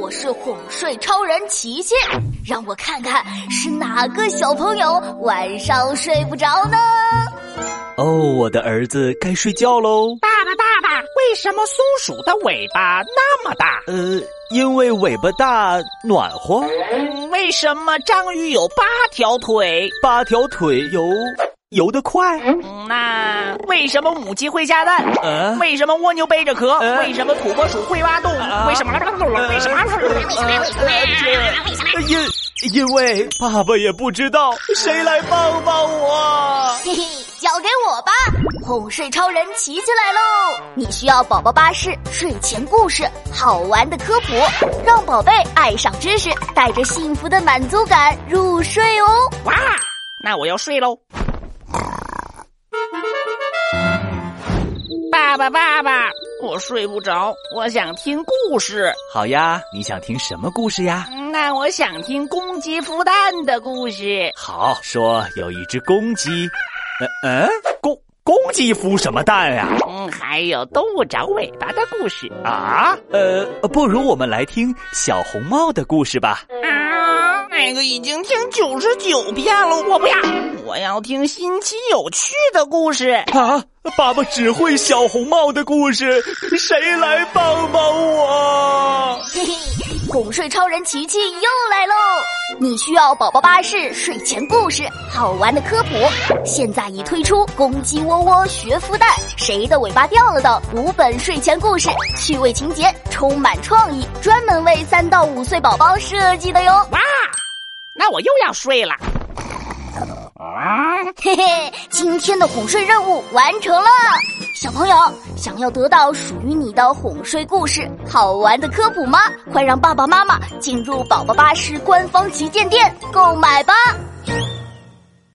我是哄睡超人琪琪，让我看看是哪个小朋友晚上睡不着呢？哦，我的儿子该睡觉喽。爸爸，爸爸，为什么松鼠的尾巴那么大？呃，因为尾巴大，暖和。嗯，为什么章鱼有八条腿？八条腿游游得快。嗯，那为什么母鸡会下蛋？呃，为什么蜗牛背着壳？呃为什么土拨鼠会挖洞？为什么？为什么？因为爸爸也不知道，谁来帮帮我？嘿嘿，交给我吧！哄睡超人琪琪来喽！你需要宝宝巴士睡前故事，好玩的科普，让宝贝爱上知识，带着幸福的满足感入睡哦。哇，那我要睡喽。爸爸，爸爸，我睡不着，我想听故事。好呀，你想听什么故事呀？那我想听公鸡孵蛋的故事。好，说有一只公鸡，嗯嗯，公公鸡孵什么蛋呀？嗯，还有动物长尾巴的故事啊，呃，不如我们来听小红帽的故事吧。啊，那个已经听九十九遍了，我不要，我要听新奇有趣的故事。啊，爸爸只会小红帽的故事，谁来帮帮我？嘿嘿，哄睡超人琪琪又来喽！你需要宝宝巴士睡前故事，好玩的科普，现在已推出公鸡窝窝学孵蛋，谁的尾巴掉了的五本睡前故事，趣味情节，充满创意，专门为三到五岁宝宝设计的哟！哇，那我又要睡了。嘿嘿，今天的哄睡任务完成了。小朋友，想要得到属于你的哄睡故事、好玩的科普吗？快让爸爸妈妈进入宝宝巴士官方旗舰店购买吧！